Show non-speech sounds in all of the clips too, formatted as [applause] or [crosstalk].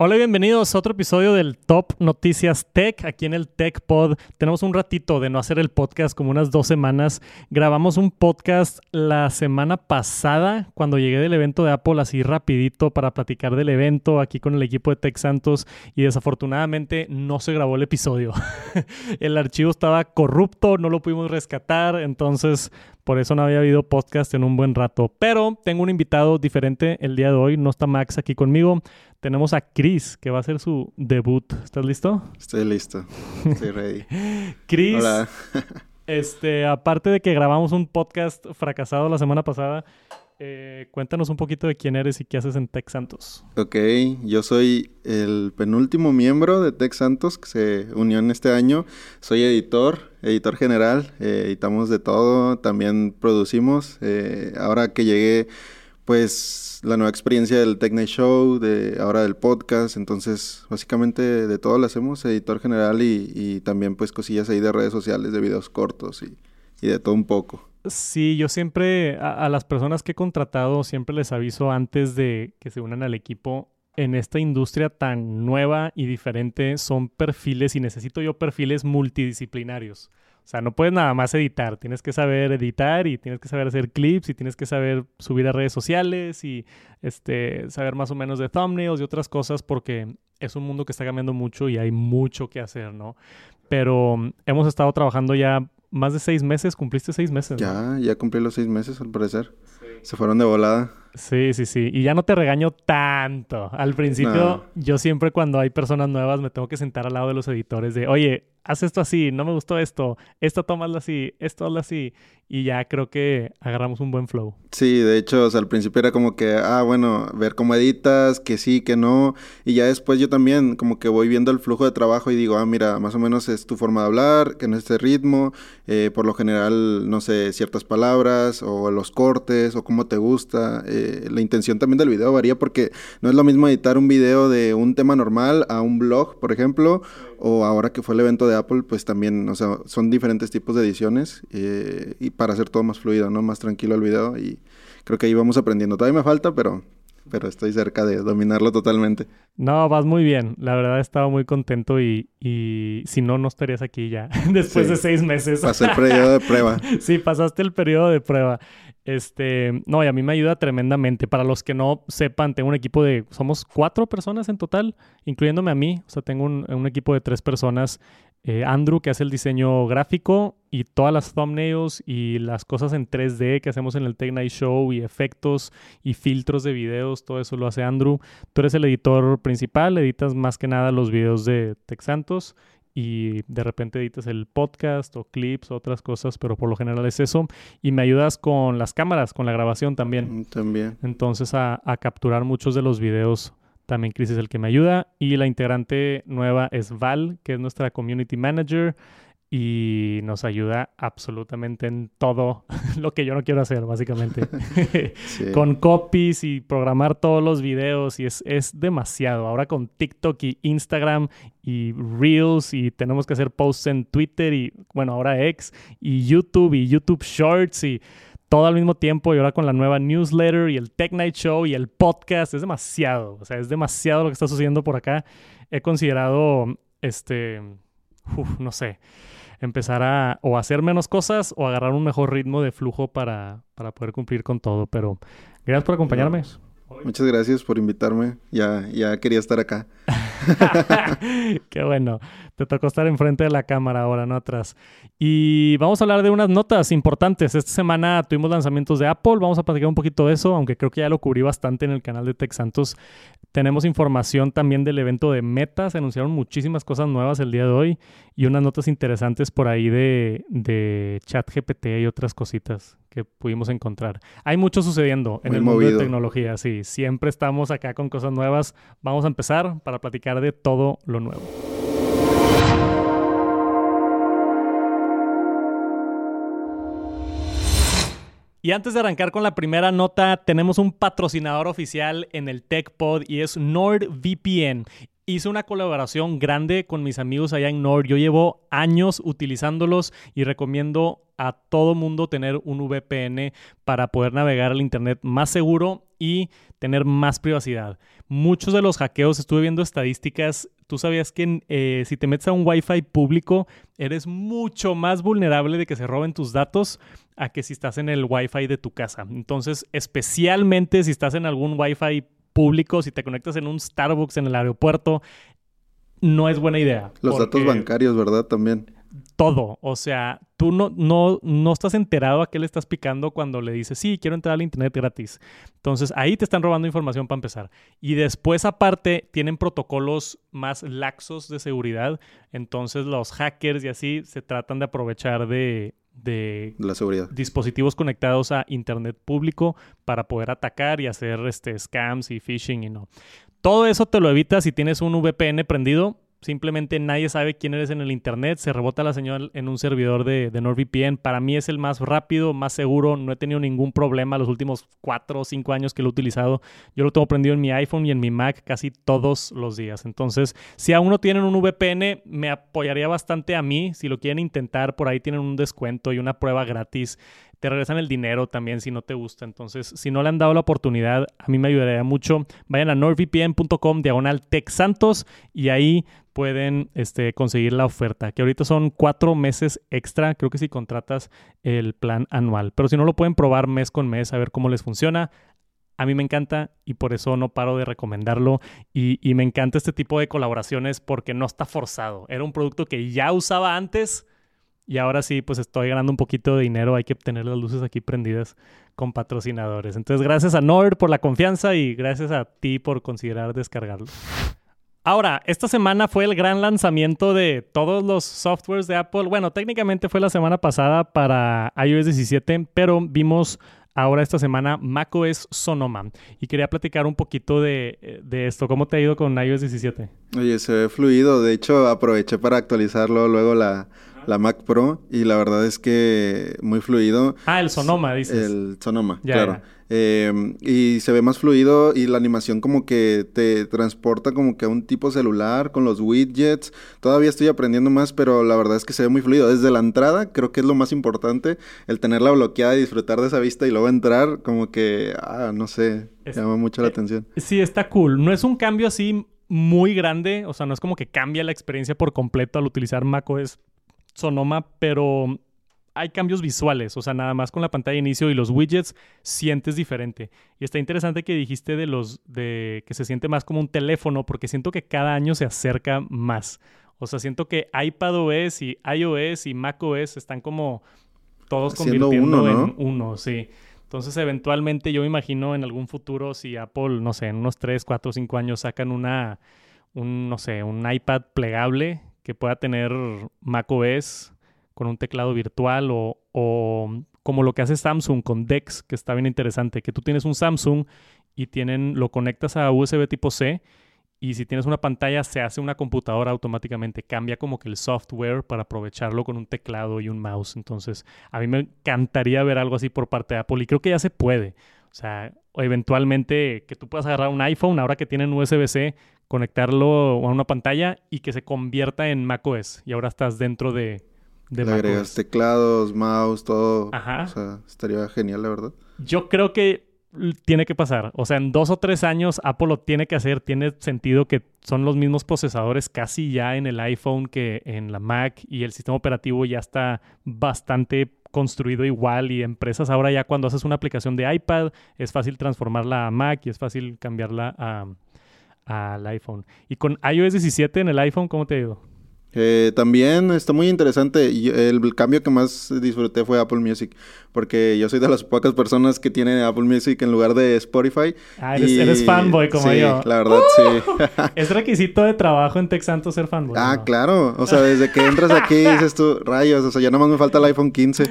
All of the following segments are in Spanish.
Hola y bienvenidos a otro episodio del Top Noticias Tech. Aquí en el Tech Pod tenemos un ratito de no hacer el podcast, como unas dos semanas. Grabamos un podcast la semana pasada cuando llegué del evento de Apple así rapidito para platicar del evento aquí con el equipo de Tech Santos y desafortunadamente no se grabó el episodio. [laughs] el archivo estaba corrupto, no lo pudimos rescatar, entonces por eso no había habido podcast en un buen rato. Pero tengo un invitado diferente el día de hoy. No está Max aquí conmigo. Tenemos a Chris, que va a hacer su debut. ¿Estás listo? Estoy listo. Estoy ready. [laughs] Chris. Hola. este, aparte de que grabamos un podcast fracasado la semana pasada, eh, cuéntanos un poquito de quién eres y qué haces en Tech Santos. Ok, yo soy el penúltimo miembro de Tech Santos que se unió en este año. Soy editor, editor general, eh, editamos de todo, también producimos. Eh, ahora que llegué, pues la nueva experiencia del Tech Night Show, de ahora del podcast, entonces básicamente de todo lo hacemos, editor general y, también pues cosillas ahí de redes sociales, de videos cortos y, y de todo un poco. Sí, yo siempre a, las personas que he contratado siempre les aviso antes de que se unan al equipo. En esta industria tan nueva y diferente son perfiles y necesito yo perfiles multidisciplinarios. O sea, no puedes nada más editar, tienes que saber editar y tienes que saber hacer clips y tienes que saber subir a redes sociales y este, saber más o menos de thumbnails y otras cosas porque es un mundo que está cambiando mucho y hay mucho que hacer, ¿no? Pero mm, hemos estado trabajando ya más de seis meses, cumpliste seis meses. Ya, ya cumplí los seis meses al parecer. Se fueron de volada. Sí, sí, sí. Y ya no te regaño tanto. Al principio, yo siempre cuando hay personas nuevas me tengo que sentar al lado de los editores de, oye, haz esto así, no me gustó esto, esto tómalo así, esto hazlo así. Y ya creo que agarramos un buen flow. Sí, de hecho, o sea, al principio era como que, ah, bueno, ver cómo editas, que sí, que no. Y ya después yo también como que voy viendo el flujo de trabajo y digo, ah, mira, más o menos es tu forma de hablar, que no es este ritmo, eh, por lo general, no sé, ciertas palabras o los cortes o cómo te gusta. Eh, la intención también del video varía porque no es lo mismo editar un video de un tema normal a un blog, por ejemplo, o ahora que fue el evento de Apple, pues también, o sea, son diferentes tipos de ediciones eh, y para hacer todo más fluido, ¿no? Más tranquilo el video y creo que ahí vamos aprendiendo. Todavía me falta, pero, pero estoy cerca de dominarlo totalmente. No, vas muy bien. La verdad estaba muy contento y, y si no, no estarías aquí ya [laughs] después de seis meses. Pasé el periodo de prueba. [laughs] sí, pasaste el periodo de prueba. Este, no, y a mí me ayuda tremendamente. Para los que no sepan, tengo un equipo de, somos cuatro personas en total, incluyéndome a mí. O sea, tengo un, equipo de tres personas. Eh, Andrew, que hace el diseño gráfico y todas las thumbnails y las cosas en 3D que hacemos en el Tech Night Show y efectos y filtros de videos, todo eso lo hace Andrew. Tú eres el editor principal, editas más que nada los videos de Tech Santos y de repente editas el podcast o clips o otras cosas, pero por lo general es eso. Y me ayudas con las cámaras, con la grabación también. Mm, también. Entonces a, a capturar muchos de los videos. También Chris es el que me ayuda. Y la integrante nueva es Val, que es nuestra community manager y nos ayuda absolutamente en todo [laughs] lo que yo no quiero hacer, básicamente. [laughs] [laughs] con copies y programar todos los videos y es, es, demasiado. Ahora con TikTok y Instagram y Reels y tenemos que hacer posts en Twitter y, bueno, ahora X y YouTube y YouTube Shorts y todo al mismo tiempo y ahora con la nueva newsletter y el Tech Night Show y el podcast. Es demasiado, o sea, es demasiado lo que está sucediendo por acá. He considerado, este, no sé empezar a o hacer menos cosas o agarrar un mejor ritmo de flujo para, para poder cumplir con todo. Pero gracias por acompañarme. Muchas gracias por invitarme. Ya, ya quería estar acá. [laughs] Qué bueno. Te tocó estar enfrente de la cámara ahora, no atrás. Y vamos a hablar de unas notas importantes. Esta semana tuvimos lanzamientos de Apple. Vamos a platicar un poquito de eso, aunque creo que ya lo cubrí bastante en el canal de Tech Santos. Tenemos información también del evento de Meta. Se anunciaron muchísimas cosas nuevas el día de hoy y unas notas interesantes por ahí de, de ChatGPT y otras cositas que pudimos encontrar. Hay mucho sucediendo en el mundo de tecnología, sí. Siempre estamos acá con cosas nuevas. Vamos a empezar para platicar de todo lo nuevo. Y antes de arrancar con la primera nota, tenemos un patrocinador oficial en el TechPod y es NordVPN. hice una colaboración grande con mis amigos allá en Nord. Yo llevo años utilizándolos y recomiendo a todo mundo tener un VPN para poder navegar al Internet más seguro y tener más privacidad. Muchos de los hackeos, estuve viendo estadísticas, tú sabías que eh, si te metes a un Wi-Fi público, eres mucho más vulnerable de que se roben tus datos a que si estás en el Wi-Fi de tu casa. Entonces, especialmente si estás en algún Wi-Fi público, si te conectas en un Starbucks en el aeropuerto, no es buena idea. Los datos bancarios, ¿verdad? También todo. O sea, tú no, no, no estás enterado a qué le estás picando cuando le dices, sí, quiero entrar al Internet gratis. Entonces, ahí te están robando información para empezar. Y después, aparte, tienen protocolos más laxos de seguridad. Entonces, los hackers y así se tratan de aprovechar de, de la seguridad. dispositivos conectados a internet público para poder atacar y hacer este scams y phishing y no. Todo eso te lo evitas si tienes un VPN prendido Simplemente nadie sabe quién eres en el Internet, se rebota la señal en un servidor de, de, NordVPN. Para mí es el más rápido, más seguro, no he tenido ningún problema los últimos cuatro o cinco años que lo he utilizado. Yo lo tengo prendido en mi iPhone y en mi Mac casi todos los días. Entonces, si aún no tienen un VPN, me apoyaría bastante a mí. Si lo quieren intentar, por ahí tienen un descuento y una prueba gratis te regresan el dinero también si no te gusta. Entonces, si no le han dado la oportunidad, a mí me ayudaría mucho. Vayan a nordvpn.com diagonal Santos y ahí pueden este, conseguir la oferta, que ahorita son cuatro meses extra, creo que si contratas el plan anual. Pero si no lo pueden probar mes con mes, a ver cómo les funciona. A mí me encanta y por eso no paro de recomendarlo. Y me encanta este tipo de colaboraciones porque no está forzado. Era un producto que ya usaba antes y ahora sí, pues estoy ganando un poquito de dinero. Hay que tener las luces aquí prendidas con patrocinadores. Entonces, gracias a Nord por la confianza y gracias a ti por considerar descargarlo. Ahora, esta semana fue el gran lanzamiento de todos los softwares de Apple. Bueno, técnicamente fue la semana pasada para iOS 17, pero vimos ahora esta semana macOS Sonoma. Y quería platicar un poquito de, de, esto. ¿Cómo te ha ido con iOS 17? Oye, se ve fluido. De hecho, aproveché para actualizarlo luego la, la Mac Pro y la verdad es que muy fluido. Ah, el Sonoma, dices. El Sonoma, claro. Em, y se ve más fluido y la animación como que te transporta como que a un tipo celular con los widgets. Todavía estoy aprendiendo más, pero la verdad es que se ve muy fluido. Desde la entrada creo que es lo más importante, el tenerla bloqueada y disfrutar de esa vista y luego entrar como que, ah, no sé, llama mucho la eh, atención. Sí, está cool. No es un cambio así muy grande, o sea, no es como que cambia la experiencia por completo al utilizar macOS Sonoma, pero hay cambios visuales, o sea, nada más con la pantalla de inicio y los widgets sientes diferente. Y está interesante que dijiste de los de que se siente más como un teléfono porque siento que cada año se acerca más. O sea, siento que iPadOS y iOS y macOS están como todos convirtiendo uno, en uno, sí. Entonces, eventualmente yo me imagino en algún futuro si Apple, no sé, en unos 3, 4, 5 años sacan una un no sé, un iPad plegable que pueda tener macOS con un teclado virtual o, como lo que hace Samsung con DeX, que está bien interesante, que tú tienes un Samsung y tienen, lo conectas a USB tipo C y si tienes una pantalla se hace una computadora automáticamente, cambia como que el software para aprovecharlo con un teclado y un mouse. Entonces, a mí me encantaría ver algo así por parte de Apple y creo que ya se puede. O sea, eventualmente que tú puedas agarrar un iPhone ahora que tienen USB-C, conectarlo a una pantalla y que se convierta en macOS. Y ahora estás dentro de, de Le agregas teclados, mouse, todo. Ajá. O sea, estaría genial, la verdad. Yo creo que tiene que pasar. O sea, en dos o tres años Apple lo tiene que hacer. Tiene sentido que son los mismos procesadores casi ya en el iPhone que en la Mac y el sistema operativo ya está bastante construido igual y empresas ahora ya cuando haces una aplicación de iPad es fácil transformarla a Mac y es fácil cambiarla a, al iPhone. Y con iOS 17 en el iPhone, ¿cómo te ha ido? Eh, también está muy interesante. Y el cambio que más disfruté fue Apple Music. Porque yo soy de las pocas personas que tienen Apple Music en lugar de Spotify. Ah, eres, fanboy como sí, yo. La verdad, sí. [laughs] es requisito de trabajo en Texanto ser fanboy. Ah, claro. O sea, desde que entras aquí [laughs] dices tú, rayos, o sea, ya nomás me falta el iPhone 15.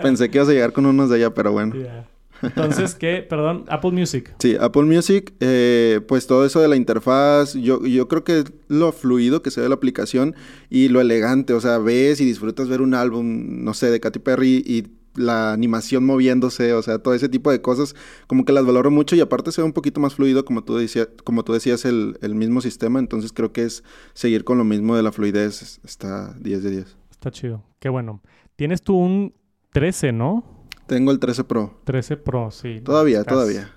Pensé que ibas a llegar con unos de allá, pero bueno. Entonces, ¿qué? Perdón, Apple Music. Sí, Apple Music, eh, pues todo eso de la interfaz, yo, yo creo que lo fluido que se ve la aplicación y lo elegante, o sea, ves y disfrutas ver un álbum, no sé, de Katy Perry y la animación moviéndose, o sea, todo ese tipo de cosas, como que las valoro mucho y aparte se ve un poquito más fluido, como tú, decía, como tú decías, el, el mismo sistema, entonces creo que es seguir con lo mismo de la fluidez, está 10 de 10. Está chido, qué bueno. Tienes tú un 13, ¿no? Tengo el 13 Pro. 13 Pro, sí. Todavía, Estás, todavía.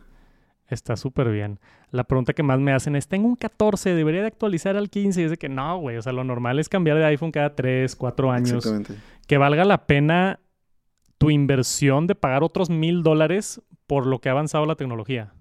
Está súper bien. La pregunta que más me hacen es, tengo un 14, ¿debería de actualizar al 15? Y es de que no, güey, o sea, lo normal es cambiar de iPhone cada 3, 4 años. Exactamente. Que valga la pena tu inversión de pagar otros mil dólares por lo que ha avanzado la tecnología.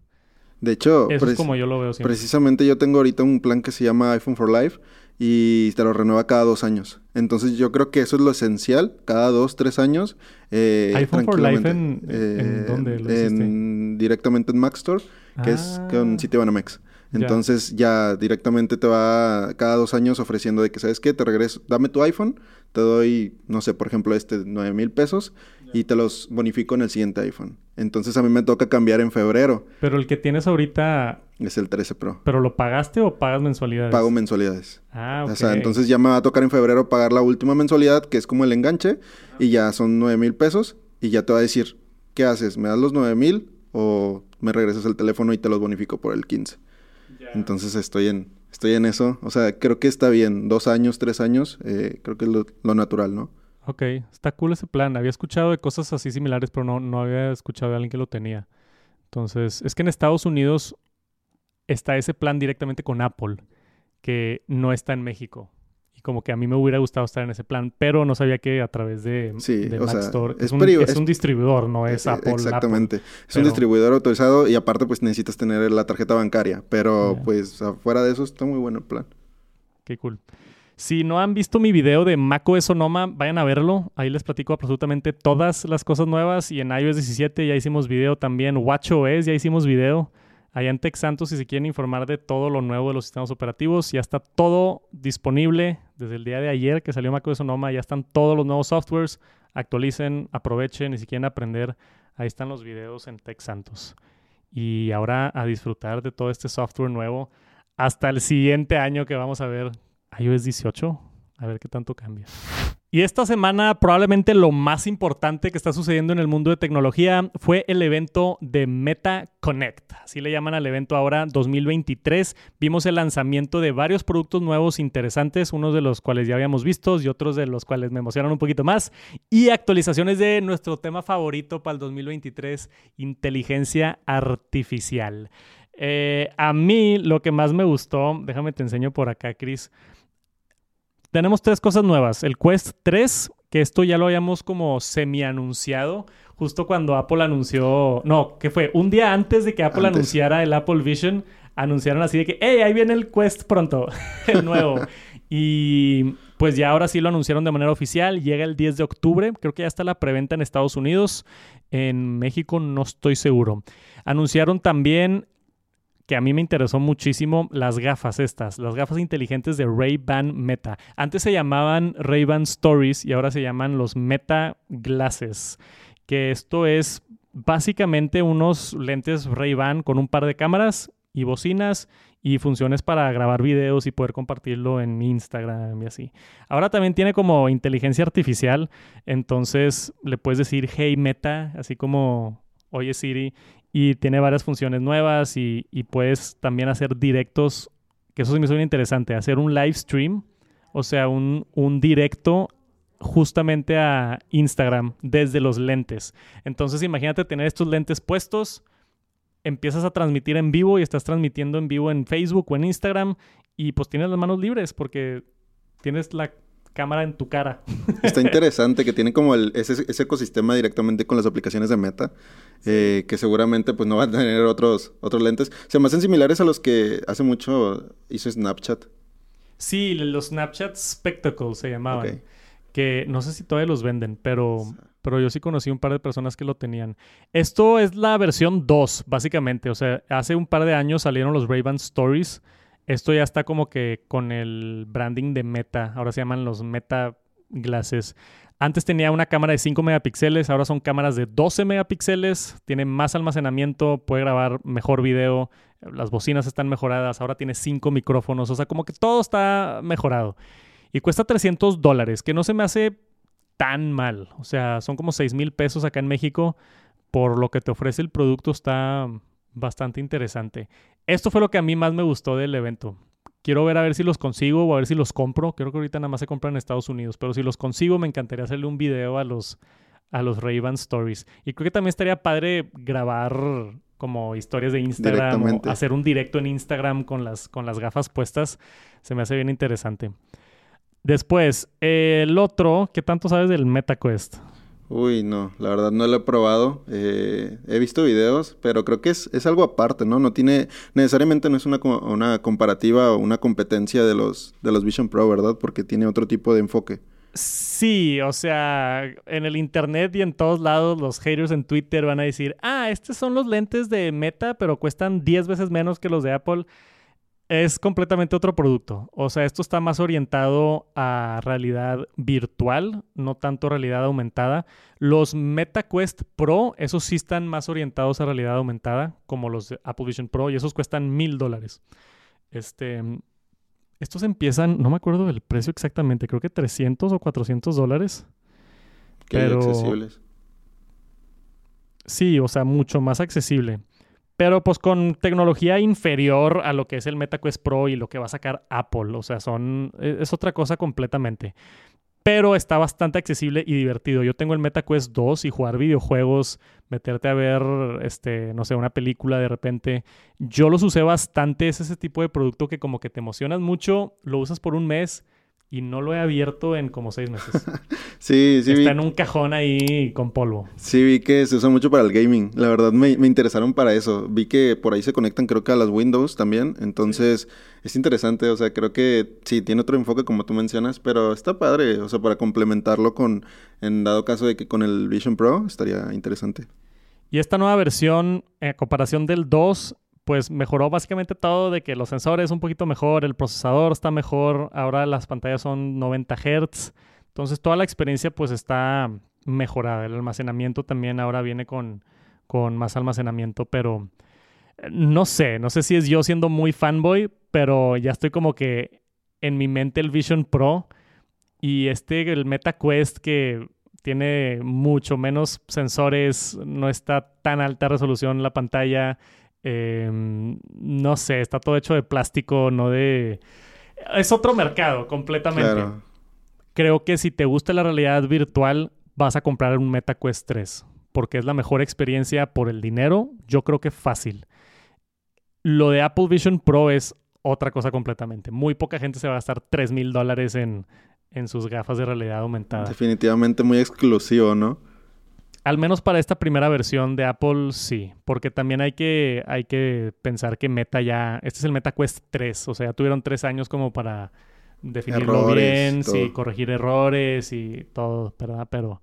De hecho, Eso es como yo lo veo siempre. precisamente yo tengo ahorita un plan que se llama iPhone for Life y te lo renueva cada dos años. Entonces yo creo que eso es lo esencial, cada dos, tres años. Eh, iPhone for Life en, eh, dónde lo en, Directamente en Mac Store, que es con Citibanamex. Entonces ya. directamente te va cada dos años ofreciendo de que, ¿sabes qué? Te regreso, dame tu iPhone, te doy, no sé, por ejemplo, este, nueve mil pesos y te los bonifico en el siguiente iPhone. Entonces a mí me toca cambiar en febrero. Pero el que tienes ahorita... Es el 13 Pro. ¿Pero lo pagaste o pagas mensualidades? Pago mensualidades. Ah, ok. O sea, entonces ya me va a tocar en febrero pagar la última mensualidad, que es como el enganche, y ya son nueve mil pesos, y ya te va a decir, ¿qué haces? ¿Me das los nueve mil o me regresas el teléfono y te los bonifico por el 15? Entonces estoy en, estoy en eso. O sea, creo que está bien. Dos años, tres años, eh, creo que es lo natural, ¿no? Ok, está cool ese plan. Había escuchado de cosas así similares, pero no, no había escuchado de alguien que lo tenía. Entonces, es que en Estados Unidos está ese plan directamente con Apple, que no está en México. Y como que a mí me hubiera gustado estar en ese plan, pero no sabía que a través de, Mac Store. Es, un, es, un, distribuidor, no es, Apple. Exactamente. Es un distribuidor autorizado y aparte pues necesitas tener la tarjeta bancaria. Pero pues afuera de eso está muy bueno el plan. Qué cool. Si no han visto mi video de macOS Sonoma, vayan a verlo. Ahí les platico absolutamente todas las cosas nuevas. Y en iOS 17 ya hicimos video también. WatchOS ya hicimos video. Allá en Tech Santos, si se quieren informar de todo lo nuevo de los sistemas operativos, ya está todo disponible desde el día de ayer que salió macOS Sonoma. Ya están todos los nuevos softwares. Actualicen, aprovechen y si quieren aprender, ahí están los videos en Tech Santos. Y ahora a disfrutar de todo este software nuevo hasta el siguiente año que vamos a ver iOS 18. A ver qué tanto cambia. Y esta semana probablemente lo más importante que está sucediendo en el mundo de tecnología fue el evento de Meta Connect. Así le llaman al evento ahora 2023. Vimos el lanzamiento de varios productos nuevos interesantes, unos de los cuales ya habíamos visto y otros de los cuales me emocionan un poquito más. Y actualizaciones de nuestro tema favorito para el 2023, inteligencia artificial. Eh, a mí lo que más me gustó, déjame te enseño por acá, Chris tenemos tres cosas nuevas. El Quest 3, que esto ya lo habíamos como semi-anunciado, justo cuando Apple anunció, no, que fue un día antes de que Apple anunciara el Apple Vision, anunciaron así de que, hey, ahí viene el Quest pronto, [laughs] el nuevo. y pues ya ahora sí lo anunciaron de manera oficial, llega el 10 de octubre, creo que ya está la preventa en Estados Unidos, en México no estoy seguro. Anunciaron también que a mí me interesó muchísimo las gafas estas, las gafas inteligentes de Ray-Ban Meta. Antes se llamaban Ray-Ban Stories y ahora se llaman los Meta Glasses, que esto es básicamente unos lentes Ray-Ban con un par de cámaras y bocinas y funciones para grabar videos y poder compartirlo en Instagram y así. Ahora también tiene como inteligencia artificial, entonces le puedes decir hey Meta, así como oye Siri, y tiene varias funciones nuevas y, puedes también hacer directos, que eso se me suena interesante, hacer un live stream, o sea, un, un directo justamente a Instagram desde los lentes. Entonces imagínate tener estos lentes puestos, empiezas a transmitir en vivo y estás transmitiendo en vivo en Facebook o en Instagram y pues tienes las manos libres porque tienes la cámara en tu cara. Está [laughs] interesante que tiene como el, ese, ecosistema directamente con las aplicaciones de Meta, eh, que seguramente pues no van a tener otros, otros lentes. Se me hacen similares a los que hace mucho hizo Snapchat. Sí, los Snapchat Spectacles se llamaban. Que no sé si todavía los venden, pero, pero yo sí conocí un par de personas que lo tenían. Esto es la versión 2, básicamente. O sea, hace un par de años salieron los Ray-Ban Stories esto ya está como que con el branding de Meta. Ahora se llaman los Meta Glasses. Antes tenía una cámara de 5 megapíxeles, ahora son cámaras de 12 megapíxeles, tiene más almacenamiento, puede grabar mejor video, las bocinas están mejoradas, ahora tiene 5 micrófonos, o sea, como que todo está mejorado. Y cuesta 300 dólares, que no se me hace tan mal. O sea, son como 6 mil pesos acá en México. Por lo que te ofrece el producto está bastante interesante. Esto fue lo que a mí más me gustó del evento. Quiero ver a ver si los consigo o a ver si los compro. Creo que ahorita nada más se compran en Estados Unidos. Pero si los consigo, me encantaría hacerle un video a los, a los ray Stories. Y creo que también estaría padre grabar como historias de Instagram o hacer un directo en Instagram con las, con las gafas puestas. Se me hace bien interesante. Después, el otro, ¿qué tanto sabes del MetaQuest? Uy, no, la verdad no lo he probado. Eh, he visto videos, pero creo que es, es, algo aparte, ¿no? No tiene, necesariamente no es una, una comparativa o una competencia de los, de los Vision Pro, ¿verdad? Porque tiene otro tipo de enfoque. Sí, o sea, en el internet y en todos lados los haters en Twitter van a decir, ah, estos son los lentes de Meta, pero cuestan 10 veces menos que los de Apple es completamente otro producto. O sea, esto está más orientado a realidad virtual, no tanto realidad aumentada. Los MetaQuest Pro, esos sí están más orientados a realidad aumentada, como los de Apple Vision Pro, y esos cuestan mil dólares. Este, estos empiezan, no me acuerdo del precio exactamente, creo que 300 o 400 dólares. Pero... accesibles. Sí, o sea, mucho más accesible. Pero pues con tecnología inferior a lo que es el MetaQuest Pro y lo que va a sacar Apple. O sea, son. E, es otra cosa completamente. Pero está bastante accesible y divertido. Yo tengo el MetaQuest 2 y jugar videojuegos, meterte a ver, este, no sé, una película de repente. Yo los usé bastante. Es ese tipo de producto que como que te emocionas mucho, lo usas por un mes y no lo he abierto en como seis meses. [laughs] sí, sí. Está en un cajón ahí con polvo. Sí, vi que se usa mucho para el gaming. La verdad me, me, interesaron para eso. Vi que por ahí se conectan creo que a las Windows también. Entonces es interesante. O sea, creo que sí, tiene otro enfoque como tú mencionas, pero está padre. O sea, para complementarlo con, en dado caso de que con el Vision Pro, estaría interesante. Y esta nueva versión, en comparación del 2, pues mejoró básicamente todo de que los sensores un poquito mejor, el procesador está mejor, ahora las pantallas son 90 Hz, entonces toda la experiencia pues está mejorada, el almacenamiento también ahora viene con, con más almacenamiento, pero eh, no sé, no sé si es yo siendo muy fanboy, pero ya estoy como que en mi mente el Vision Pro y este, el Meta Quest que tiene mucho menos sensores, no está tan alta resolución la pantalla, Em, no sé, está todo hecho de plástico, no de... Es otro mercado completamente. Creo que si te gusta la realidad virtual, vas a comprar un MetaQuest 3, porque es la mejor experiencia por el dinero, yo creo que fácil. Lo de Apple Vision Pro es otra cosa completamente. Muy poca gente se va a gastar 3 mil dólares en, en sus gafas de realidad aumentada. Definitivamente muy exclusivo, ¿no? Al menos para esta primera versión de Apple, sí. Porque también hay que, hay que pensar que Meta ya. Este es el Meta Quest 3. O sea, ya tuvieron tres años como para definirlo bien, sí, corregir errores y todo, ¿verdad? Pero.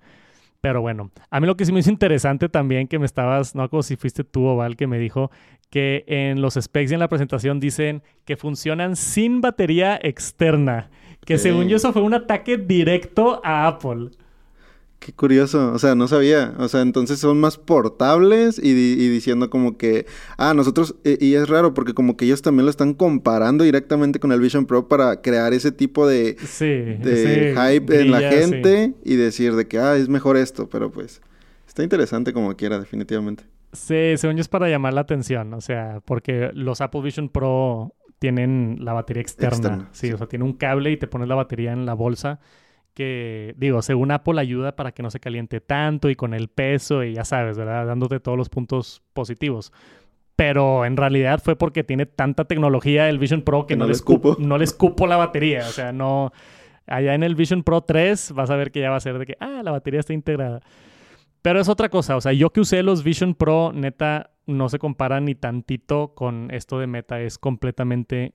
Pero bueno, a mí lo que sí me hizo interesante también que me estabas, no como si fuiste tú o Val, que me dijo que en los specs y en la presentación dicen que funcionan sin batería externa. Que según yo eso fue un ataque directo a Apple. Qué curioso, o sea, no sabía, o sea, entonces son más portables y, diciendo como que, ah, nosotros, y, es raro porque como que ellos también lo están comparando directamente con el Vision Pro para crear ese tipo de, hype en la gente y decir de que, ah, es mejor esto, pero pues está interesante como quiera, definitivamente. Sí, según yo es para llamar la atención, o sea, porque los Apple Vision Pro tienen la batería externa, sí, o sea, tiene un cable y te pones la batería en la bolsa que, digo, según Apple ayuda para que no se caliente tanto y con el peso y ya sabes, ¿verdad? Dándote todos los puntos positivos. Pero en realidad fue porque tiene tanta tecnología el Vision Pro que, no, le escupo. no le escupo la batería. O sea, no... Allá en el Vision Pro 3 vas a ver que ya va a ser de que, ah, la batería está integrada. Pero es otra cosa. O sea, yo que usé los Vision Pro, neta, no se compara ni tantito con esto de Meta. Es completamente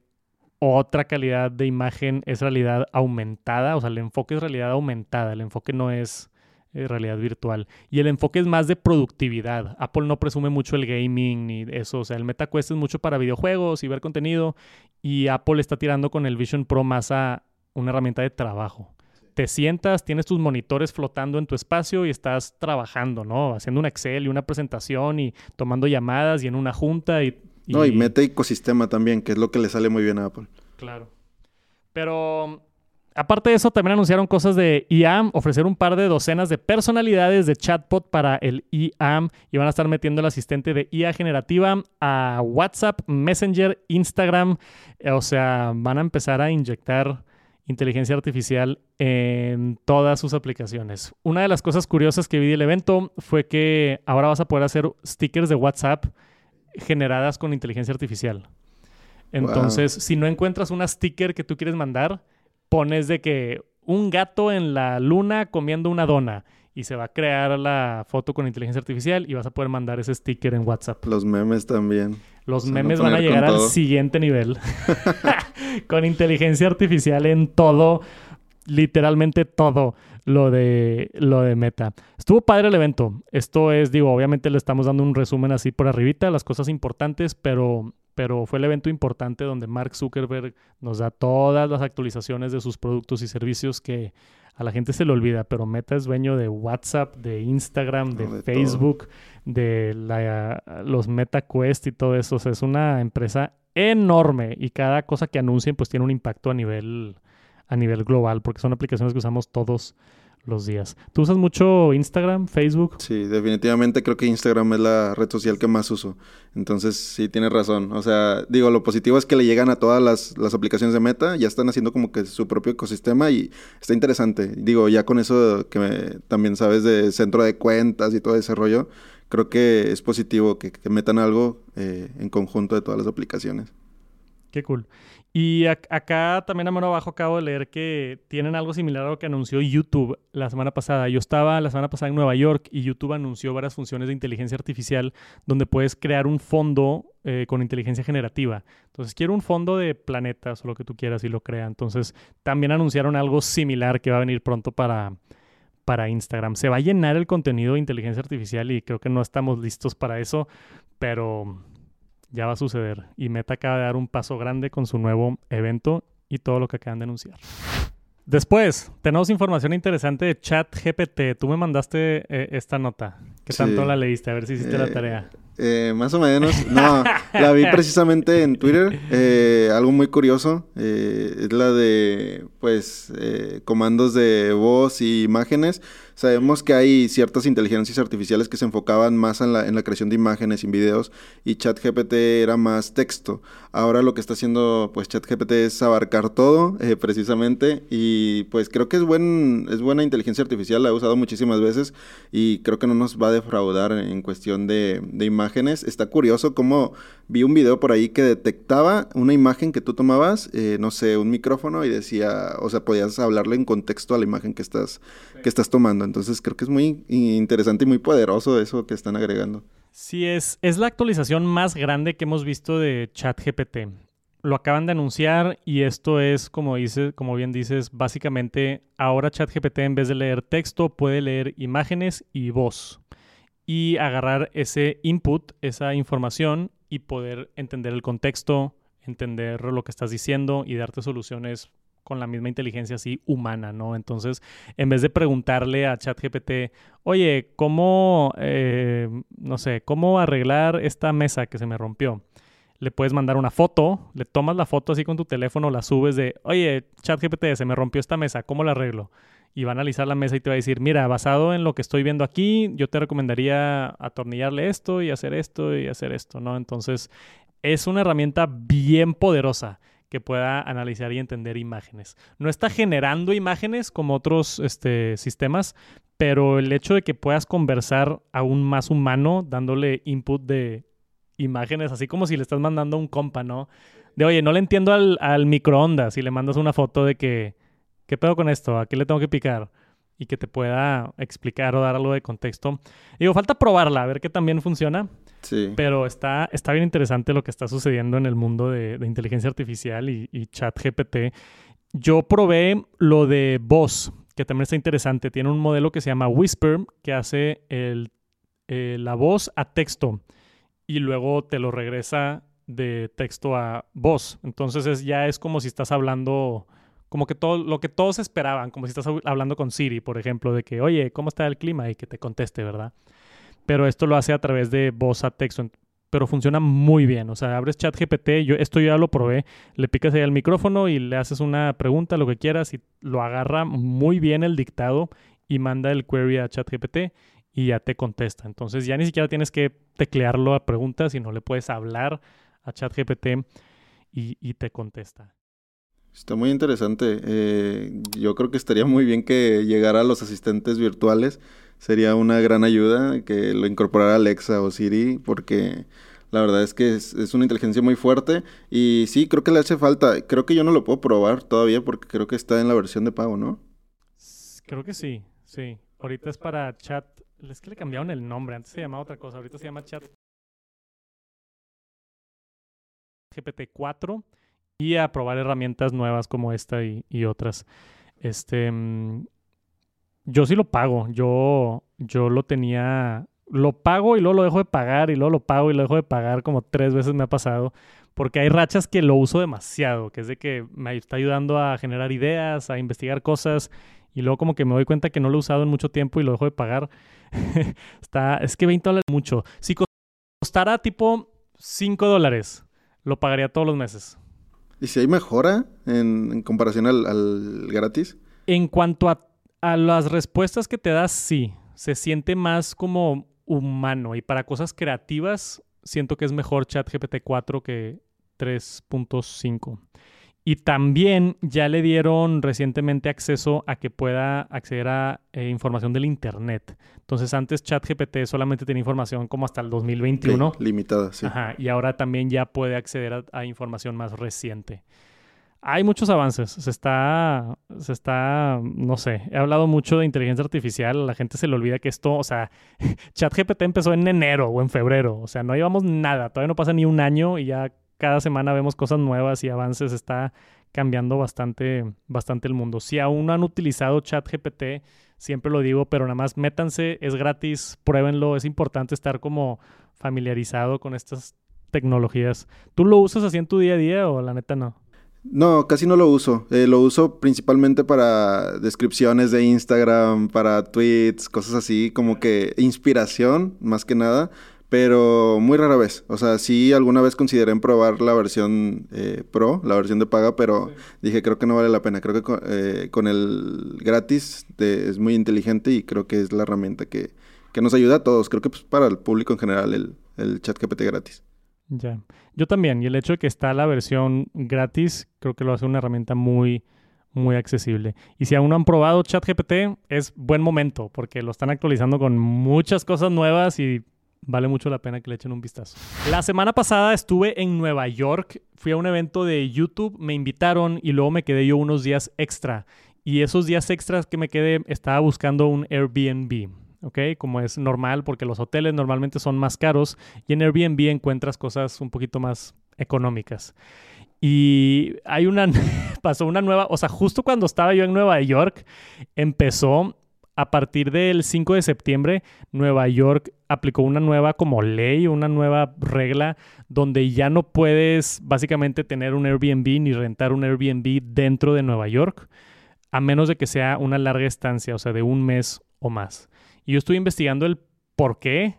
otra calidad de imagen es realidad aumentada, o sea, el enfoque es realidad aumentada, el enfoque no es eh, realidad virtual. Y el enfoque es más de productividad. Apple no presume mucho el gaming ni eso, o sea, el MetaQuest es mucho para videojuegos y ver contenido, y Apple está tirando con el Vision Pro más a una herramienta de trabajo. Te sientas, tienes tus monitores flotando en tu espacio y estás trabajando, ¿no? Haciendo un Excel y una presentación y tomando llamadas y en una junta y no, y mete ecosistema también, que es lo que le sale muy bien a Apple. Claro. Pero Aparte de eso, también anunciaron cosas de IAM, ofrecer un par de docenas de personalidades de chatbot para el IAM y van a estar metiendo el asistente de IA generativa a WhatsApp, Messenger, Instagram. O sea, van a empezar a inyectar inteligencia artificial en todas sus aplicaciones. Una de las cosas curiosas que vi del evento fue que ahora vas a poder hacer stickers de WhatsApp generadas con inteligencia artificial. Entonces, si no encuentras una sticker que tú quieres mandar, pones de que un gato en la luna comiendo una dona y se va a crear la foto con inteligencia artificial y vas a poder mandar ese sticker en WhatsApp. Los memes también. Los memes van a llegar al siguiente nivel. [laughs] [laughs] con inteligencia artificial en todo, literalmente todo lo de, lo de Meta. Estuvo padre el evento. Esto es, digo, obviamente le estamos dando un resumen así por arribita, las cosas importantes, pero pero fue el evento importante donde Mark Zuckerberg nos da todas las actualizaciones de sus productos y servicios que a la gente se le olvida, pero Meta es dueño de WhatsApp, de Instagram, de, Facebook, de la, los Meta Quest y todo eso. O sea, es una empresa enorme y cada cosa que anuncien pues tiene un impacto a nivel, a nivel global porque son aplicaciones que usamos todos los días. ¿Tú usas mucho Instagram, Facebook? Sí, definitivamente creo que Instagram es la red social que más uso. Entonces, sí, tienes razón. O sea, digo, lo positivo es que le llegan a todas las, las aplicaciones de Meta, ya están haciendo como que su propio ecosistema y está interesante. Digo, ya con eso que también sabes de centro de cuentas y todo ese rollo, creo que es positivo que, metan algo eh, en conjunto de todas las aplicaciones. Qué cool. Y acá también a mano abajo acabo de leer que tienen algo similar a lo que anunció YouTube la semana pasada. Yo estaba la semana pasada en Nueva York y YouTube anunció varias funciones de inteligencia artificial donde puedes crear un fondo eh, con inteligencia generativa. Entonces, quiero un fondo de planetas o lo que tú quieras y lo crea. Entonces, también anunciaron algo similar que va a venir pronto para, para Instagram. Se va a llenar el contenido de inteligencia artificial y creo que no estamos listos para eso, pero ya va a suceder. Y Meta acaba de dar un paso grande con su nuevo evento y todo lo que acaban de anunciar. Después, tenemos información interesante de ChatGPT. Tú me mandaste eh, esta nota. ¿Qué tanto la leíste? A ver si hiciste la eh, tarea. Eh, más o menos. [laughs] No, la vi precisamente en Twitter. algo muy curioso. es la de, pues, comandos de voz y imágenes. Sabemos que hay ciertas inteligencias artificiales que se enfocaban más en la, en la creación de imágenes y videos y ChatGPT era más texto. Ahora lo que está haciendo pues ChatGPT es abarcar todo eh, precisamente y pues creo que es, buen, es buena inteligencia artificial, la he usado muchísimas veces y creo que no nos va a defraudar en cuestión de, de imágenes. Está curioso cómo vi un video por ahí que detectaba una imagen que tú tomabas, eh, no sé, un micrófono y decía, o sea, podías hablarle en contexto a la imagen que estás, que estás tomando. Entonces creo que es muy interesante y muy poderoso eso que están agregando. Sí, es, es la actualización más grande que hemos visto de ChatGPT. Lo acaban de anunciar y esto es, como, dice, como bien dices, básicamente ahora ChatGPT en vez de leer texto puede leer imágenes y voz y agarrar ese input, esa información y poder entender el contexto, entender lo que estás diciendo y darte soluciones con la misma inteligencia así humana, ¿no? Entonces, en vez de preguntarle a ChatGPT, oye, ¿cómo, eh, no sé, cómo arreglar esta mesa que se me rompió? Le puedes mandar una foto, le tomas la foto así con tu teléfono, la subes de, oye, ChatGPT, se me rompió esta mesa, ¿cómo la arreglo? Y va a analizar la mesa y te va a decir, mira, basado en lo que estoy viendo aquí, yo te recomendaría atornillarle esto y hacer esto y hacer esto, ¿no? Entonces, es una herramienta bien poderosa que pueda analizar y entender imágenes. No está generando imágenes como otros este, sistemas, pero el hecho de que puedas conversar aún más humano dándole input de imágenes, así como si le estás mandando a un compa, ¿no? De, oye, no le entiendo al, al microondas y le mandas una foto de que, ¿qué pedo con esto? ¿A qué le tengo que picar? Y que te pueda explicar o dar algo de contexto. Digo, falta probarla, a ver qué también funciona. Pero está, está bien interesante lo que está sucediendo en el mundo de, inteligencia artificial y, chat GPT. Yo probé lo de voz, que también está interesante. Tiene un modelo que se llama Whisper, que hace el, eh, la voz a texto y luego te lo regresa de texto a voz. Entonces ya es como si estás hablando, como que todo lo que todos esperaban, como si estás hablando con Siri, por ejemplo, de que, oye, ¿cómo está el clima? Y que te conteste, ¿verdad? pero esto lo hace a través de voz a texto. pero funciona muy bien. O sea, abres ChatGPT, yo esto ya lo probé, le picas ahí al micrófono y le haces una pregunta, lo que quieras, y lo agarra muy bien el dictado y manda el query a ChatGPT y ya te contesta. Entonces ya ni siquiera tienes que teclearlo a preguntas, sino le puedes hablar a ChatGPT y, y te contesta. Está muy interesante. Eh, yo creo que estaría muy bien que llegara a los asistentes virtuales. Sería una gran ayuda que lo incorporara Alexa o Siri, porque la verdad es que es, es, una inteligencia muy fuerte. Y sí, creo que le hace falta. Creo que yo no lo puedo probar todavía porque creo que está en la versión de pago, ¿no? Creo que sí, sí. Ahorita es para chat. Es que le cambiaron el nombre. Antes se llamaba otra cosa. Ahorita se llama chat GPT-4 y a probar herramientas nuevas como esta y, otras. Este, mm, yo sí lo pago. Yo, yo lo tenía, lo pago y luego lo dejo de pagar y luego lo pago y lo dejo de pagar como tres veces me ha pasado. Porque hay rachas que lo uso demasiado, que es de que me está ayudando a generar ideas, a investigar cosas y luego como que me doy cuenta que no lo he usado en mucho tiempo y lo dejo de pagar. [laughs] está, es que 20 dólares mucho. Si costara tipo 5 dólares, lo pagaría todos los meses. ¿Y si hay mejora en, comparación al, gratis? En cuanto a, a, las respuestas que te das, sí. Se siente más como humano. Y para cosas creativas, siento que es mejor ChatGPT 4 que 3.5. Y también ya le dieron recientemente acceso a que pueda acceder a eh, información del Internet. Entonces antes ChatGPT solamente tenía información como hasta el 2021. limitada, sí. Ajá, y ahora también ya puede acceder a, información más reciente. Hay muchos avances. Se está, se está, no sé, he hablado mucho de inteligencia artificial. A la gente se le olvida que esto, o sea, [laughs] ChatGPT empezó en enero o en febrero. O sea, no llevamos nada. Todavía no pasa ni un año y ya cada semana vemos cosas nuevas y avances, está cambiando bastante, bastante el mundo. Si aún no han utilizado ChatGPT, siempre lo digo, pero nada más métanse, es gratis, pruébenlo, es importante estar como familiarizado con estas tecnologías. ¿Tú lo usas así en tu día a día o la neta no? No, casi no lo uso. Eh, lo uso principalmente para descripciones de Instagram, para tweets, cosas así, como que inspiración, más que nada pero muy rara vez. O sea, sí alguna vez consideré en probar la versión eh, Pro, la versión de paga, pero dije, creo que no vale la pena. Creo que con, eh, con el gratis es muy inteligente y creo que es la herramienta que, que nos ayuda a todos. Creo que pues, para el público en general el, el chat GPT gratis. Ya. Yo también. Y el hecho de que está la versión gratis, creo que lo hace una herramienta muy, muy accesible. Y si aún no han probado ChatGPT, es buen momento porque lo están actualizando con muchas cosas nuevas y vale mucho la pena que le echen un vistazo. La semana pasada estuve en Nueva York, fui a un evento de YouTube, me invitaron y luego me quedé yo unos días extra. Y esos días extras que me quedé, estaba buscando un Airbnb. ¿ok? Como es normal, porque los hoteles normalmente son más caros y en Airbnb encuentras cosas un poquito más económicas. Y hay una, [laughs] pasó una nueva, o sea, justo cuando estaba yo en Nueva York, empezó a partir del 5 de septiembre, Nueva York aplicó una nueva como ley, una nueva regla donde ya no puedes básicamente tener un Airbnb ni rentar un Airbnb dentro de Nueva York, a menos de que sea una larga estancia, o sea, de un mes o más. Y yo estuve investigando el por qué,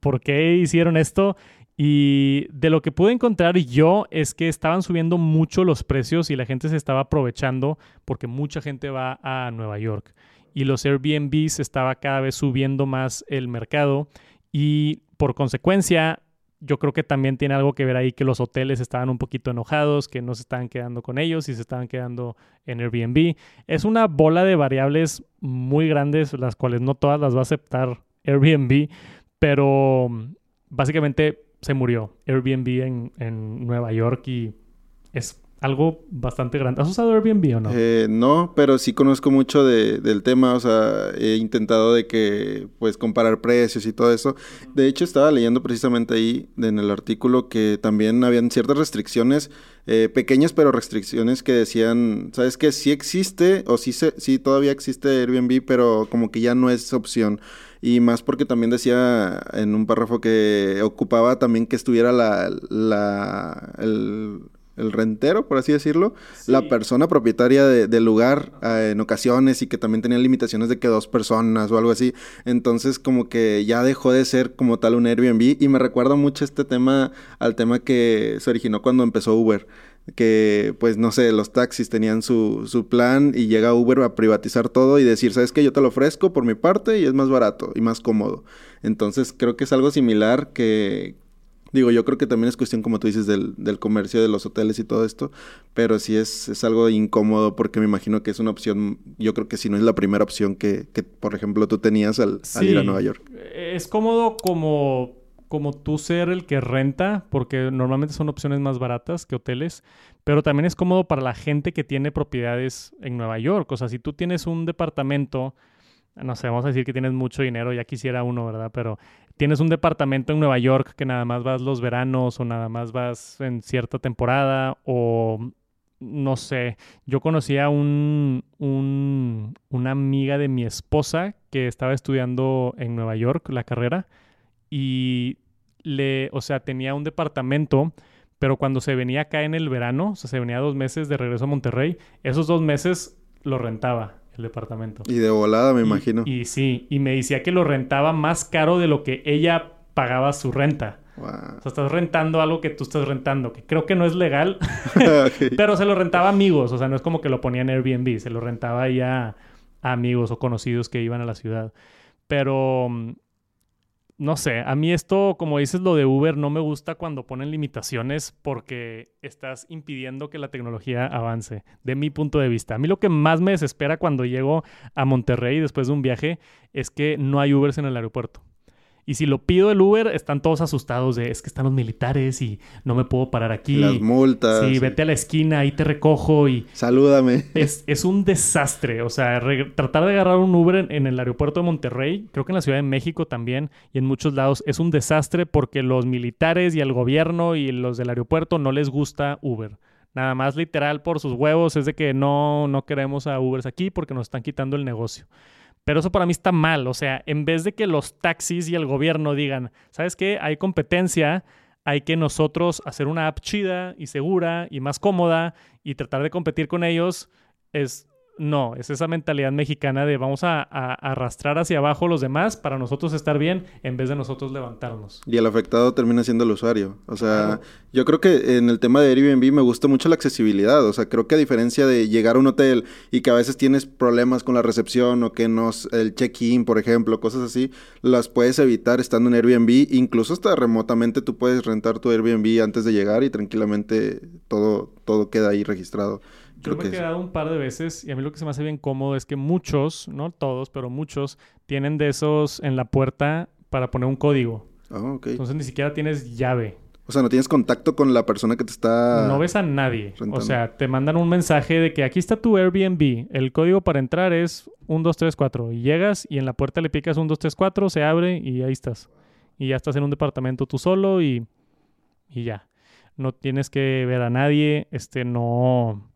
por qué hicieron esto y de lo que pude encontrar yo es que estaban subiendo mucho los precios y la gente se estaba aprovechando porque mucha gente va a Nueva York y los Airbnbs estaba cada vez subiendo más el mercado y por consecuencia yo creo que también tiene algo que ver ahí que los hoteles estaban un poquito enojados, que no se estaban quedando con ellos y se estaban quedando en Airbnb. Es una bola de variables muy grandes, las cuales no todas las va a aceptar Airbnb, pero básicamente se murió Airbnb en, en Nueva York y es algo bastante grande. ¿Has usado Airbnb o no? Eh, no, pero sí conozco mucho de, del tema, o sea, he intentado de que, pues, comparar precios y todo eso. De hecho, estaba leyendo precisamente ahí en el artículo que también habían ciertas restricciones, eh, pequeñas, pero restricciones que decían, ¿sabes qué? Sí existe, o sí, se, sí todavía existe Airbnb, pero como que ya no es opción. Y más porque también decía en un párrafo que ocupaba también que estuviera la, la, el el rentero, por así decirlo, la persona propietaria del lugar eh, en ocasiones y que también tenía limitaciones de que dos personas o algo así. Entonces como que ya dejó de ser como tal un Airbnb y me recuerda mucho este tema al tema que se originó cuando empezó Uber que pues no sé, los taxis tenían su, su, plan y llega Uber a privatizar todo y decir, ¿sabes qué? Yo te lo ofrezco por mi parte y es más barato y más cómodo. Entonces creo que es algo similar que, digo, yo creo que también es cuestión, como tú dices, del, del comercio de los hoteles y todo esto, pero sí es, es, algo incómodo porque me imagino que es una opción, yo creo que si no es la primera opción que, que por ejemplo, tú tenías al, al ir a Nueva York. Es cómodo como como tú ser el que renta, porque normalmente son opciones más baratas que hoteles, pero también es cómodo para la gente que tiene propiedades en Nueva York. O sea, si tú tienes un departamento, no sé, vamos a decir que tienes mucho dinero, ya quisiera uno, ¿verdad? Pero tienes un departamento en Nueva York que nada más vas los veranos o nada más vas en cierta temporada o no sé, yo conocía un, un, una amiga de mi esposa que estaba estudiando en Nueva York la carrera y le, o sea, tenía un departamento, pero cuando se venía acá en el verano, o sea, se venía dos meses de regreso a Monterrey, esos dos meses lo rentaba el departamento. Y de volada, me imagino. Y sí, y me decía que lo rentaba más caro de lo que ella pagaba su renta. O sea, estás rentando algo que tú estás rentando, que creo que no es legal, [laughs] [laughs] pero se lo rentaba a amigos, o sea, no es como que lo ponía en Airbnb, se lo rentaba ya a amigos o conocidos que iban a la ciudad. Pero mm, no sé, a mí esto, como dices lo de Uber, no me gusta cuando ponen limitaciones porque estás impidiendo que la tecnología avance, de mi punto de vista. A mí lo que más me desespera cuando llego a Monterrey después de un viaje es que no hay Ubers en el aeropuerto. Y si lo pido el Uber, están todos asustados de es que están los militares y no me puedo parar aquí. Las multas. Sí, vete a la esquina, ahí te recojo y. Salúdame. Es, es un desastre. O sea, tratar de agarrar un Uber en, el aeropuerto de Monterrey, creo que en la Ciudad de México también y en muchos lados, es un desastre porque los militares y el gobierno y los del aeropuerto no les gusta Uber. Nada más literal por sus huevos es de que no, no queremos a Ubers aquí porque nos están quitando el negocio. Pero eso para mí está mal. O sea, en vez de que los taxis y el gobierno digan, ¿sabes qué? Hay competencia, hay que nosotros hacer una app chida y segura y más cómoda y tratar de competir con ellos, es no, es esa mentalidad mexicana de vamos a, arrastrar hacia abajo los demás para nosotros estar bien en vez de nosotros levantarnos. Y el afectado termina siendo el usuario. O sea, yo creo que en el tema de Airbnb me gusta mucho la accesibilidad. O sea, creo que a diferencia de llegar a un hotel y que a veces tienes problemas con la recepción o que no el check-in, por ejemplo, cosas así, las puedes evitar estando en Airbnb. Incluso hasta remotamente tú puedes rentar tu Airbnb antes de llegar y tranquilamente todo, todo queda ahí registrado. Yo me he quedado un par de veces y a mí lo que se me hace bien cómodo es que muchos, no todos, pero muchos tienen de esos en la puerta para poner un código. Ah, ok. Entonces ni siquiera tienes llave. O sea, no tienes contacto con la persona que te está. No ves a nadie. O sea, te mandan un mensaje de que aquí está tu Airbnb. El código para entrar es 1234. Y llegas y en la puerta le picas 1234, se abre y ahí estás. Y ya estás en un departamento tú solo y, y ya. No tienes que ver a nadie. Este, no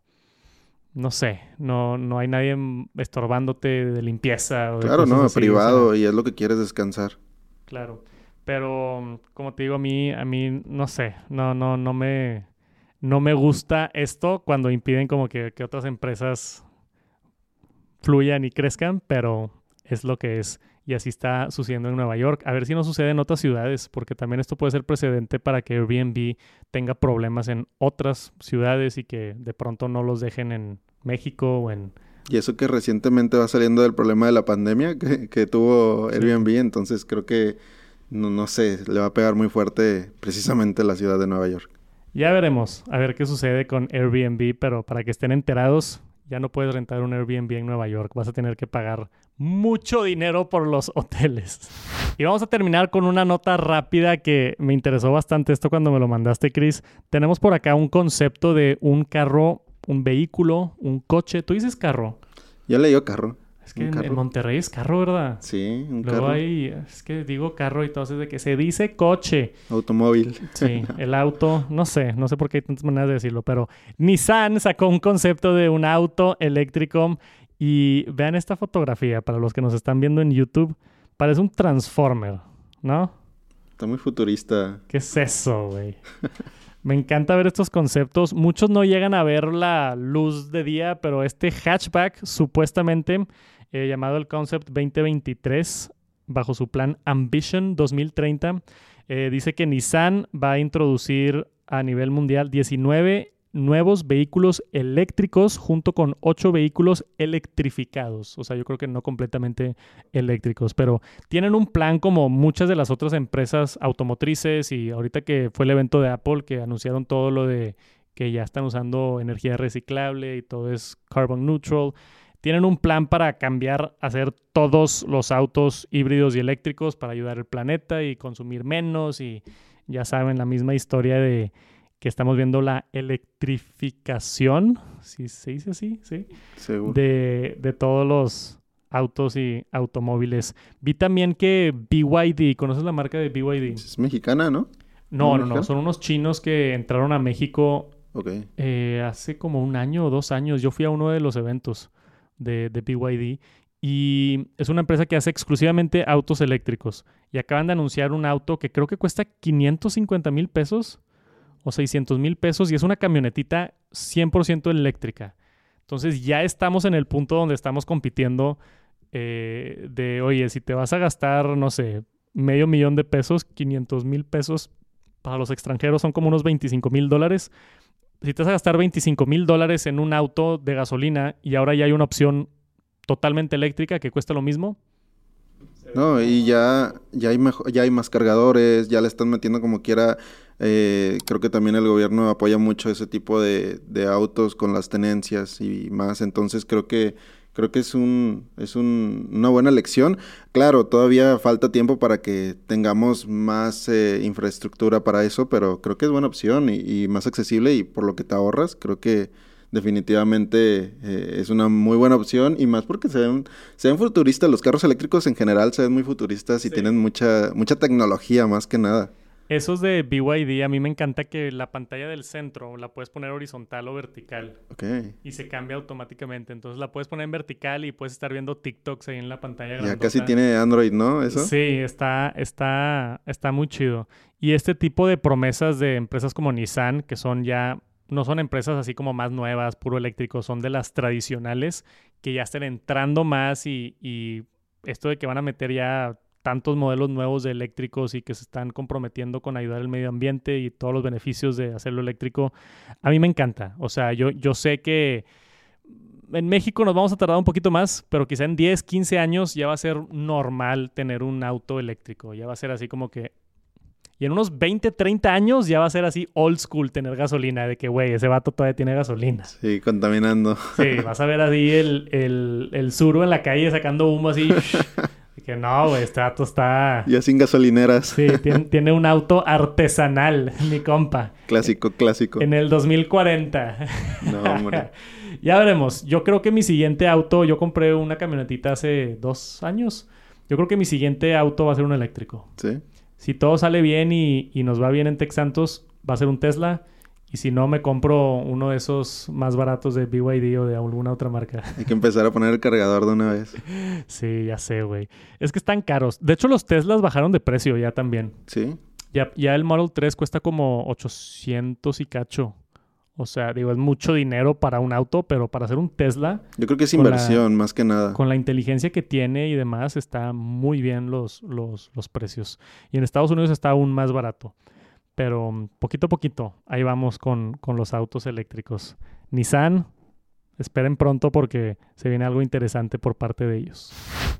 no sé, no, no hay nadie estorbándote de limpieza. O claro, no, privado y es lo que quieres descansar. Claro, pero como te digo, a mí, a mí, no sé, no, no, no me, no me gusta esto cuando impiden como que, que otras empresas fluyan y crezcan, pero es lo que es. Y así está sucediendo en Nueva York. A ver si no sucede en otras ciudades, porque también esto puede ser precedente para que Airbnb tenga problemas en otras ciudades y que de pronto no los dejen en México o en... Y eso que recientemente va saliendo del problema de la pandemia que, tuvo Airbnb, entonces creo que, no, no sé, le va a pegar muy fuerte precisamente la ciudad de Nueva York. Ya veremos, a ver qué sucede con Airbnb, pero para que estén enterados, ya no puedes rentar un Airbnb en Nueva York. Vas a tener que pagar mucho dinero por los hoteles. Y vamos a terminar con una nota rápida que me interesó bastante esto cuando me lo mandaste, Chris. Tenemos por acá un concepto de un carro, un vehículo, un coche. ¿Tú dices carro? Yo le digo carro. Es que en, Monterrey es carro, ¿verdad? Sí, un Luego hay, es que digo carro y todo, es de que se dice coche. Automóvil. Sí, [laughs] el auto, no sé, no sé por qué hay tantas maneras de decirlo, pero Nissan sacó un concepto de un auto eléctrico y vean esta fotografía para los que nos están viendo en YouTube, parece un Transformer, ¿no? Está muy futurista. ¿Qué es eso, güey? [laughs] Me encanta ver estos conceptos. Muchos no llegan a ver la luz de día, pero este hatchback supuestamente eh, llamado el Concept 2023 bajo su plan Ambition 2030 eh, dice que Nissan va a introducir a nivel mundial 19 nuevos vehículos eléctricos junto con 8 vehículos electrificados. O sea, yo creo que no completamente eléctricos, pero tienen un plan como muchas de las otras empresas automotrices y ahorita que fue el evento de Apple que anunciaron todo lo de que ya están usando energía reciclable y todo es carbon neutral. Tienen un plan para cambiar, hacer todos los autos híbridos y eléctricos para ayudar al planeta y consumir menos y ya saben la misma historia de que estamos viendo la electrificación, si se dice así, sí, De, de todos los autos y automóviles. Vi también que BYD, ¿conoces la marca de BYD? Es mexicana, ¿no? No, no, no, son unos chinos que entraron a México eh, hace como un año o dos años. Yo fui a uno de los eventos de, de BYD y es una empresa que hace exclusivamente autos eléctricos. Y acaban de anunciar un auto que creo que cuesta 550 mil pesos o 600 mil pesos y es una camionetita 100% eléctrica. Entonces ya estamos en el punto donde estamos compitiendo eh, de, oye, si te vas a gastar, no sé, medio millón de pesos, 500 mil pesos para los extranjeros son como unos 25 mil dólares. Si te vas a gastar 25 mil dólares en un auto de gasolina y ahora ya hay una opción totalmente eléctrica que cuesta lo mismo, no, y ya, ya, hay ya hay más cargadores, ya le están metiendo como quiera. Eh, creo que también el gobierno apoya mucho ese tipo de, de autos con las tenencias y más. Entonces creo que creo que es un es un, una buena lección. Claro, todavía falta tiempo para que tengamos más eh, infraestructura para eso, pero creo que es buena opción y, y, más accesible y por lo que te ahorras, creo que definitivamente eh, es una muy buena opción y más porque se ven, se ven futuristas. Los carros eléctricos en general se ven muy futuristas y tienen mucha, mucha tecnología más que nada. Esos de BYD, a mí me encanta que la pantalla del centro la puedes poner horizontal o vertical. Ok. Y se cambia automáticamente. Entonces la puedes poner en vertical y puedes estar viendo TikToks ahí en la pantalla. Ya casi tiene Android, ¿no? ¿Eso? Sí, está, está, está muy chido. Y este tipo de promesas de empresas como Nissan, que son ya no son empresas así como más nuevas, puro eléctrico, son de las tradicionales que ya están entrando más y, esto de que van a meter ya tantos modelos nuevos de eléctricos y que se están comprometiendo con ayudar al medio ambiente y todos los beneficios de hacerlo eléctrico, a mí me encanta. O sea, yo, yo sé que en México nos vamos a tardar un poquito más, pero quizá en 10, 15 años ya va a ser normal tener un auto eléctrico. Ya va a ser así como que y en unos 20, 30 años ya va a ser así old school tener gasolina, de que, güey, ese vato todavía tiene gasolina. Sí, contaminando. Sí, vas a ver así el, el, el suro en la calle sacando humo así. [laughs] que no, güey, este vato está... Ya sin gasolineras. Sí, [laughs] tiene, un auto artesanal, [laughs] mi compa. Clásico, clásico. En el 2040. No, hombre. [laughs] ya veremos. Yo creo que mi siguiente auto, yo compré una camionetita hace dos años. Yo creo que mi siguiente auto va a ser un eléctrico. Sí si todo sale bien y, nos va bien en Tech Santos, va a ser un Tesla. Y si no, me compro uno de esos más baratos de BYD o de alguna otra marca. [laughs] Hay que empezar a poner el cargador de una vez. Sí, ya sé, güey. Es que están caros. De hecho, los Teslas bajaron de precio ya también. Sí. Ya, ya el Model 3 cuesta como 800 y cacho. O sea, digo, es mucho dinero para un auto, pero para hacer un Tesla. Yo creo que es inversión, más que nada. Con la inteligencia que tiene y demás, está muy bien los, los, los precios. Y en Estados Unidos está aún más barato. Pero poquito a poquito, ahí vamos con, con los autos eléctricos. Nissan, esperen pronto porque se viene algo interesante por parte de ellos.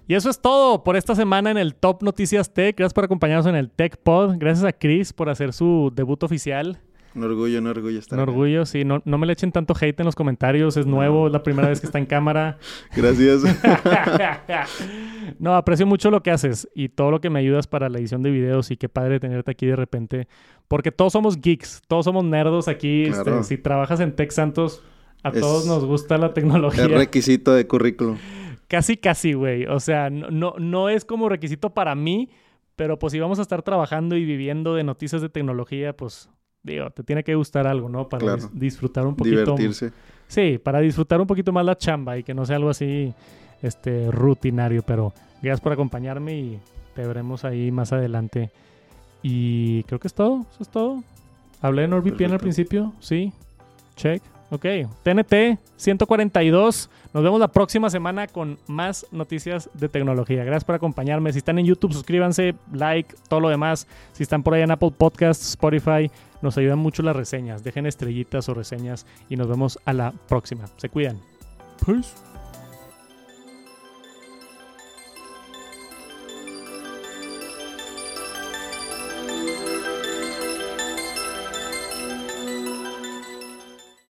Y eso es todo por esta semana en el Top Noticias Tech. Gracias por acompañarnos en el Tech Pod. Gracias a Chris por hacer su debut oficial. Un orgullo, un orgullo estar Un orgullo, sí. No, no me le echen tanto hate en los comentarios. Es nuevo, es la primera vez que está en cámara. [laughs] Gracias. [laughs] no, aprecio mucho lo que haces y todo lo que me ayudas para la edición de videos y qué padre tenerte aquí de repente. Porque todos somos geeks, todos somos nerdos aquí. Este, si trabajas en Tech Santos, a todos nos gusta la tecnología. Es requisito de currículum. Casi, casi, güey. O sea, no, no, no es como requisito para mí, pero pues si vamos a estar trabajando y viviendo de noticias de tecnología, pues digo, te tiene que gustar algo, ¿no? Para disfrutar un poquito. Divertirse. Sí, para disfrutar un poquito más la chamba y que no sea algo así este rutinario, pero gracias por acompañarme y te veremos ahí más adelante. Y creo que es todo, eso es todo. Hablé en NordVPN al principio, sí. Check. Ok, TNT 142. Nos vemos la próxima semana con más noticias de tecnología. Gracias por acompañarme. Si están en YouTube, suscríbanse, like, todo lo demás. Si están por ahí en Apple Podcasts, Spotify, nos ayudan mucho las reseñas. Dejen estrellitas o reseñas y nos vemos a la próxima. Se cuidan. Peace.